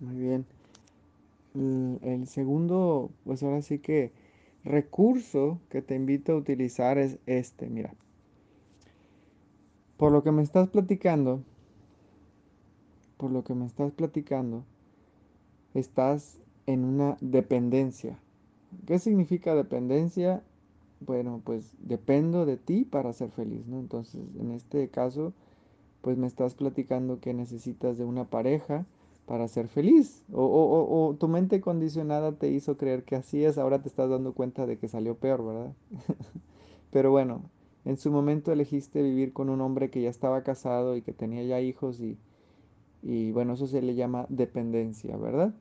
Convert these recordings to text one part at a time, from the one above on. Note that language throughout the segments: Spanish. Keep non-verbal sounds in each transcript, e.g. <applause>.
Muy bien. El, el segundo, pues ahora sí que recurso que te invito a utilizar es este, mira. Por lo que me estás platicando, por lo que me estás platicando, estás en una dependencia. ¿Qué significa dependencia? Bueno, pues dependo de ti para ser feliz, ¿no? Entonces, en este caso, pues me estás platicando que necesitas de una pareja para ser feliz. O, o- o- tu mente condicionada te hizo creer que así es, ahora te estás dando cuenta de que salió peor, ¿verdad? <laughs> Pero bueno, en su momento elegiste vivir con un hombre que ya estaba casado y que tenía ya hijos y, y bueno, eso se le llama dependencia, ¿verdad?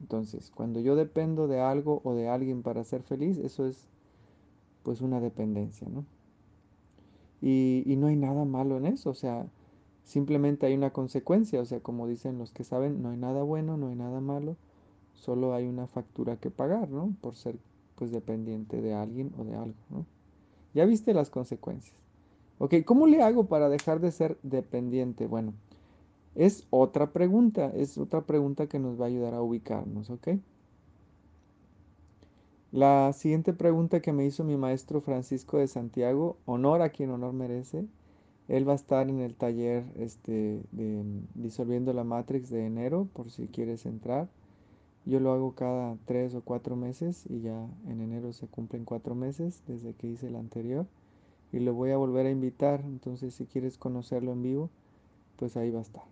Entonces, cuando yo dependo de algo o de alguien para ser feliz, eso es pues una dependencia, ¿no? Y, y no hay nada malo en eso, o sea, simplemente hay una consecuencia, o sea, como dicen los que saben, no hay nada bueno, no hay nada malo, solo hay una factura que pagar, ¿no? Por ser pues dependiente de alguien o de algo, ¿no? Ya viste las consecuencias. Ok, ¿cómo le hago para dejar de ser dependiente? Bueno, es otra pregunta, es otra pregunta que nos va a ayudar a ubicarnos, ¿ok? La siguiente pregunta que me hizo mi maestro Francisco de Santiago, honor a quien honor merece, él va a estar en el taller este, de Disolviendo la Matrix de enero, por si quieres entrar. Yo lo hago cada tres o cuatro meses y ya en enero se cumplen cuatro meses desde que hice el anterior. Y lo voy a volver a invitar, entonces si quieres conocerlo en vivo, pues ahí va a estar.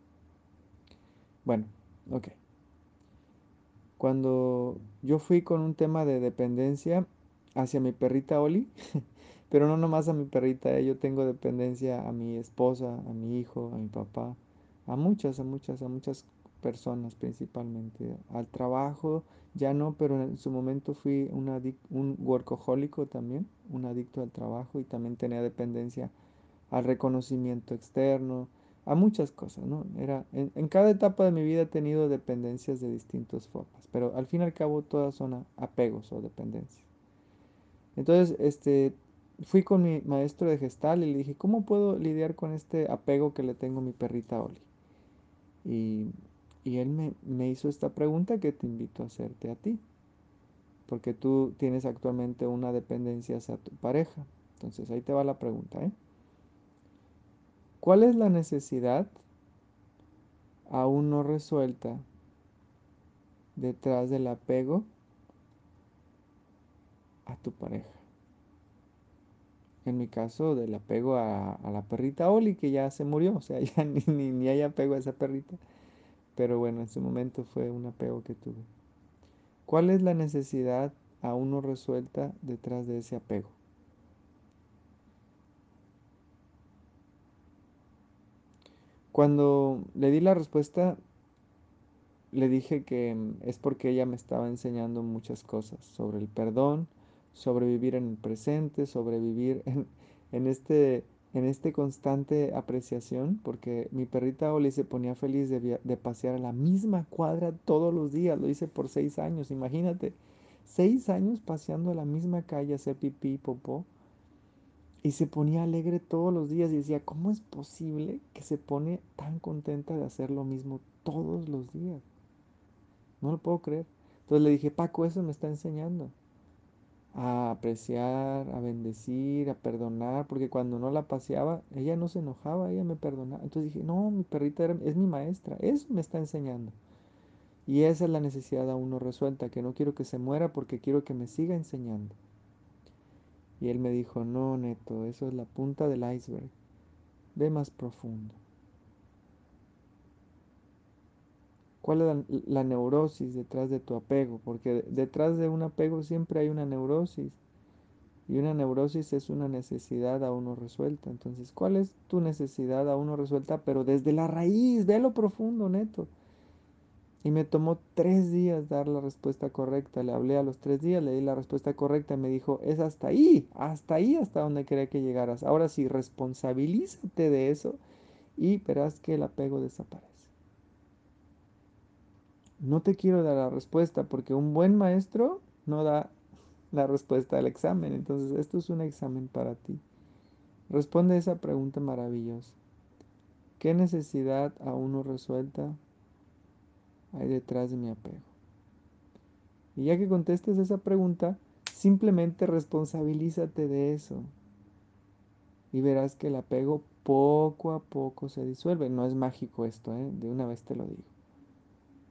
Bueno, ok. Cuando yo fui con un tema de dependencia hacia mi perrita Oli, <laughs> pero no nomás a mi perrita, eh, yo tengo dependencia a mi esposa, a mi hijo, a mi papá, a muchas, a muchas, a muchas personas principalmente. Al trabajo ya no, pero en su momento fui un, un workahólico también, un adicto al trabajo y también tenía dependencia al reconocimiento externo, a muchas cosas, ¿no? Era, en, cada etapa de mi vida he tenido dependencias de distintas formas, pero al fin y al cabo todas son apegos o dependencias. Entonces, este, fui con mi maestro de gestal y le dije, ¿cómo puedo lidiar con este apego que le tengo a mi perrita Oli? Y, y él me, me hizo esta pregunta que te invito a hacerte a ti, porque tú tienes actualmente una dependencia hacia tu pareja. Entonces, ahí te va la pregunta, ¿eh? ¿Cuál es la necesidad aún no resuelta detrás del apego a tu pareja. En mi caso, del apego a, la perrita Oli, que ya se murió, o sea, <laughs> ya ni, ni, ni hay apego a esa perrita. Pero bueno, en su momento fue un apego que tuve. ¿Cuál es la necesidad aún no resuelta detrás de ese apego? Cuando le di la respuesta, le dije que mm, es porque ella me estaba enseñando muchas cosas sobre el perdón, sobre vivir en el presente, sobre vivir <laughs> en, en este, en este constante apreciación, porque mi perrita Oli se ponía feliz de, de pasear a la misma cuadra todos los días, lo hice por seis años, imagínate, seis años paseando a la misma calle hacer pipí, popó, y se ponía alegre todos los días y decía, ¿cómo es posible que se pone tan contenta de hacer lo mismo todos los días? No lo puedo creer. Entonces le dije, Paco, eso me está enseñando a apreciar, a bendecir, a perdonar, porque cuando no la paseaba, ella no se enojaba, ella me perdonaba. Entonces dije, no, mi perrita es mi maestra, eso me está enseñando. Y esa es la necesidad aún no resuelta, que no quiero que se muera porque quiero que me siga enseñando. Y él me dijo, no, Neto, eso es la punta del iceberg, ve más profundo. ¿Cuál es la, neurosis detrás de tu apego? Porque detrás de un apego siempre hay una neurosis. Y una neurosis es una necesidad aún no resuelta. Entonces, ¿cuál es tu necesidad aún no resuelta? Pero desde la raíz, ve lo profundo, neto. Y me tomó tres días dar la respuesta correcta. Le hablé a los tres días, le di la respuesta correcta y me dijo, es hasta ahí, hasta ahí, hasta donde quería que llegaras. Ahora sí, responsabilízate de eso y verás que el apego desaparece. No te quiero dar la respuesta porque un buen maestro no da la respuesta al examen. Entonces, esto es un examen para ti. Responde esa pregunta maravillosa. ¿Qué necesidad aún no resuelta hay detrás de mi apego? Y ya que contestes esa pregunta, simplemente responsabilízate de eso. Y verás que el apego poco a poco se disuelve. No es mágico esto, ¿eh? de una vez te lo digo.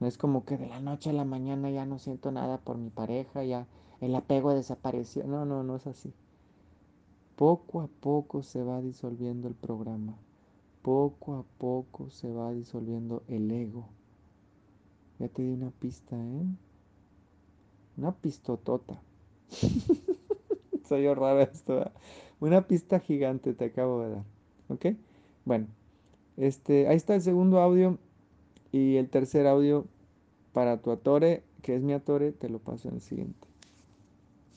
No es como que de la noche a la mañana ya no siento nada por mi pareja, ya el apego desapareció. No, no, no es así. Poco a poco se va disolviendo el programa. Poco a poco se va disolviendo el ego. Ya te di una pista, ¿eh? Una pistotota. <laughs> Soy raro esto. Una pista gigante te acabo de dar. ¿Ok? Bueno, este, ahí está el segundo audio. Y el tercer audio para tu atore, que es mi atore, te lo paso en el siguiente.